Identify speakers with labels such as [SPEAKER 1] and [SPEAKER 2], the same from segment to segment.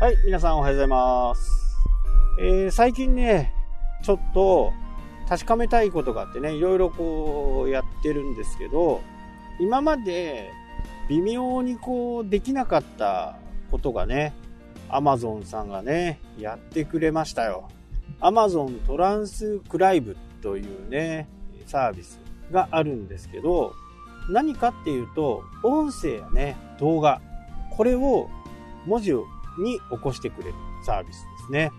[SPEAKER 1] はい、皆さんおはようございます。えー、最近ね、ちょっと確かめたいことがあってね、いろいろこうやってるんですけど、今まで微妙にこうできなかったことがね、アマゾンさんがね、やってくれましたよ。アマゾントランスクライブというね、サービスがあるんですけど、何かっていうと、音声やね、動画、これを文字をに起こしてくれるサービスですね。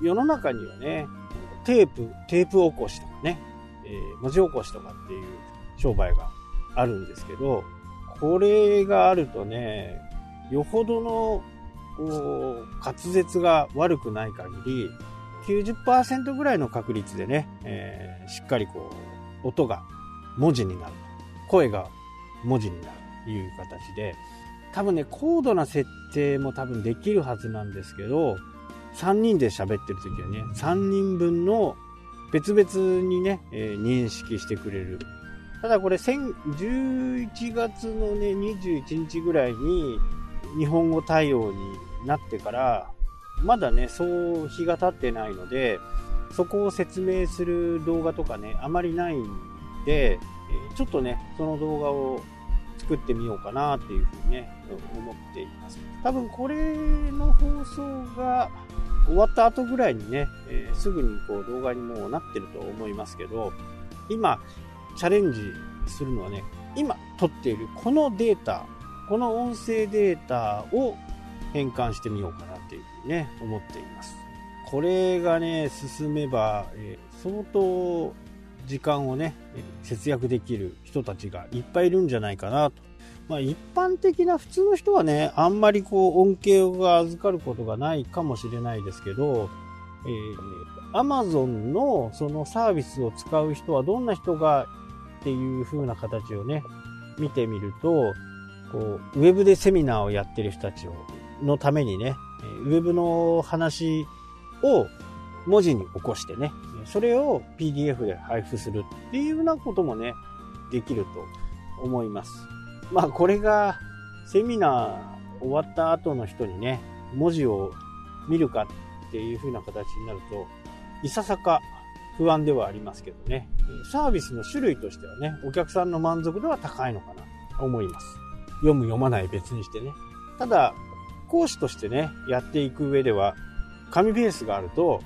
[SPEAKER 1] えー、世の中にはね、テープ、テープ起こしとかね、えー、文字起こしとかっていう商売があるんですけど、これがあるとね、よほどの滑舌が悪くない限り、90%ぐらいの確率でね、えー、しっかりこう、音が文字になる。声が文字になるという形で、多分ね、高度な設定も多分できるはずなんですけど、3人で喋ってる時はね、3人分の別々にね、えー、認識してくれる。ただこれ、11月のね、21日ぐらいに日本語対応になってから、まだね、そう日が経ってないので、そこを説明する動画とかね、あまりないんで、ちょっとね、その動画を作ってみようかなっていうふうにね、思っています。多分これの放送が終わった後ぐらいにね、えー、すぐにこう動画にもなってると思いますけど、今、チャレンジするのはね、今撮っているこのデータ、この音声データを変換してみようかなっていうふうにね、思っています。これがね、進めば、えー、相当時間をね、節約できる人たちがいっぱいいるんじゃないかなと。まあ一般的な普通の人はね、あんまりこう恩恵が預かることがないかもしれないですけど、えー、Amazon のそのサービスを使う人はどんな人がっていう風な形をね、見てみると、こう、ウェブでセミナーをやってる人たちをのためにね、ウェブの話を文字に起こしてね、それを PDF で配布するっていうようなこともね、できると思います。まあこれがセミナー終わった後の人にね、文字を見るかっていう風な形になると、いささか不安ではありますけどね、サービスの種類としてはね、お客さんの満足度は高いのかなと思います。読む読まない別にしてね。ただ、講師としてね、やっていく上では、紙ベースがあると、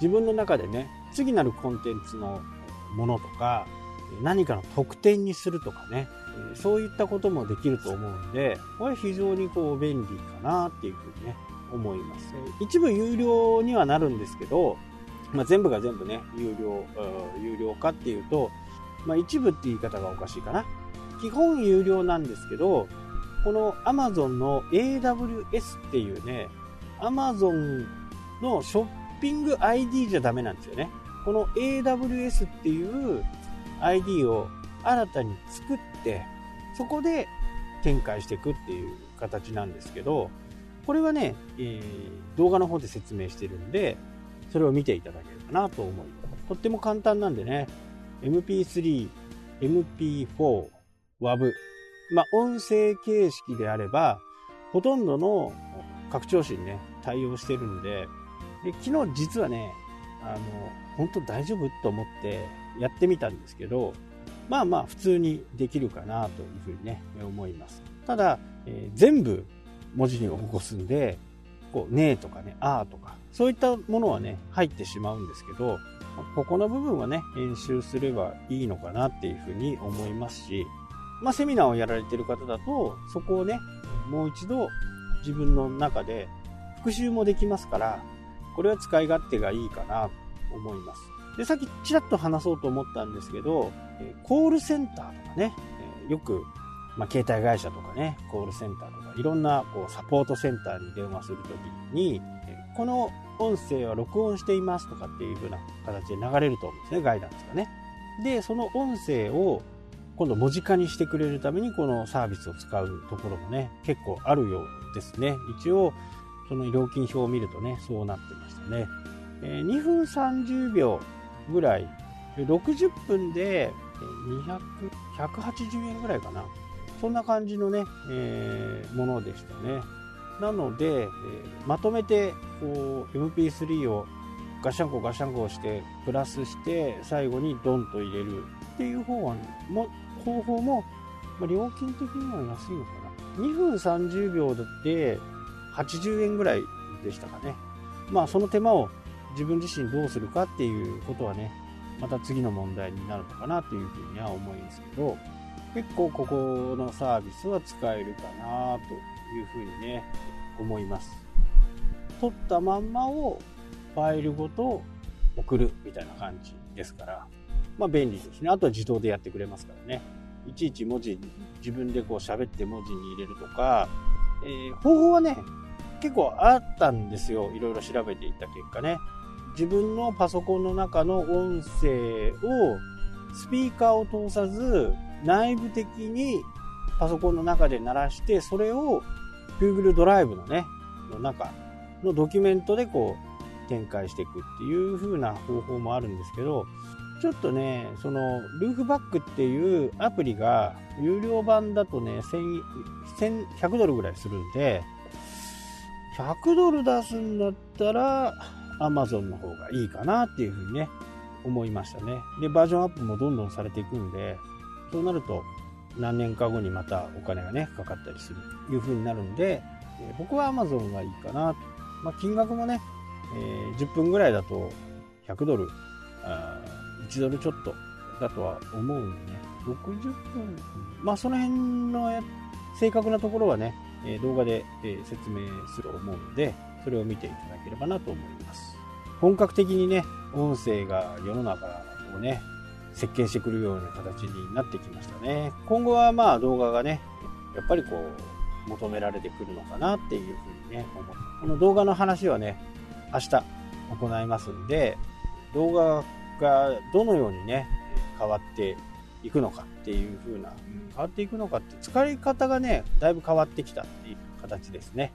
[SPEAKER 1] 自分の中でね、次なるコンテンツのものとか、何かの特典にするとかね、そういったこともできると思うんで、これ非常にこう便利かなっていうふうにね、思います。一部有料にはなるんですけど、まあ、全部が全部ね、有料、有料化っていうと、まあ、一部って言い方がおかしいかな。基本有料なんですけど、この Amazon の AWS っていうね、Amazon のショッピング ID じゃダメなんですよね。この AWS っていう ID を新たに作って、そこで展開していくっていう形なんですけど、これはね、えー、動画の方で説明してるんで、それを見ていただけるかなと思います。とっても簡単なんでね、MP3、MP4、WAV、まあ、音声形式であれば、ほとんどの拡張子にね、対応してるんで、で昨日実はね、あの、本当大丈夫と思ってやってみたんですけど、まあまあ普通にできるかなというふうにね、思います。ただ、えー、全部文字に起こすんで、こう、ねとかね、あーとか、そういったものはね、入ってしまうんですけど、ここの部分はね、編集すればいいのかなっていうふうに思いますし、まあセミナーをやられてる方だと、そこをね、もう一度自分の中で復習もできますから、これは使い勝手がいいかなと思います。で、さっきちらっと話そうと思ったんですけど、コールセンターとかね、よく、まあ、携帯会社とかね、コールセンターとか、いろんなこうサポートセンターに電話するときに、この音声は録音していますとかっていう風な形で流れると思うんですね、ガイダンスがね。で、その音声を今度文字化にしてくれるためにこのサービスを使うところもね、結構あるようですね。一応、その料金表を見るとね、そうなってましたね。えー、2分30秒ぐらい、60分で200、180円ぐらいかな。そんな感じのね、えー、ものでしたね。なので、えー、まとめてこう MP3 をガシャンコガシャンコしてプラスして最後にドンと入れるっていう方はも方法も、まあ、料金的には安いのかな2分30秒だって80円ぐらいでしたかねまあその手間を自分自身どうするかっていうことはねまた次の問題になるのかなというふうには思いますけど結構ここのサービスは使えるかなというふうにね思います取ったまんまをファイルごと送るみたいな感じですから、まあ便利ですね。あとは自動でやってくれますからね。いちいち文字、自分でこう喋って文字に入れるとか、えー、方法はね、結構あったんですよ。いろいろ調べていった結果ね。自分のパソコンの中の音声をスピーカーを通さず内部的にパソコンの中で鳴らしてそれを Google ドライブのねの中のドキュメントでこう展開していくっていう風な方法もあるんですけど、ちょっとね、その、ルーフバックっていうアプリが、有料版だとね、1100ドルぐらいするんで、100ドル出すんだったら、Amazon の方がいいかなっていう風にね、思いましたね。で、バージョンアップもどんどんされていくんで、そうなると、何年か後にまたお金がね、かかったりするという風になるんで、え僕は Amazon がいいかなと。まあ、金額もね、えー、10分ぐらいだと100ドルあ1ドルちょっとだとは思うんでね60分まあその辺の正確なところはね、え動画で、え説明すると思うのでそれを見ていただければなと思います。本格的にね音声が世の中をね設計してくるような形になってきましたね。今後はまあ動画がねやっぱりこう求められてくるのかなっていうふうにね思う。この動画の話はね明日行いますんで、動画がどのようにね、変わっていくのかっていう風な、変わっていくのかって使い方がね、だいぶ変わってきたっていう形ですね。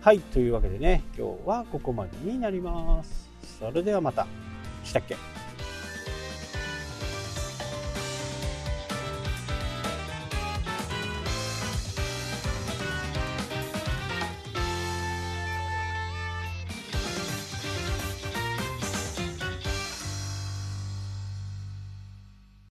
[SPEAKER 1] はい、というわけでね、今日はここまでになります。それではまた。したっけ？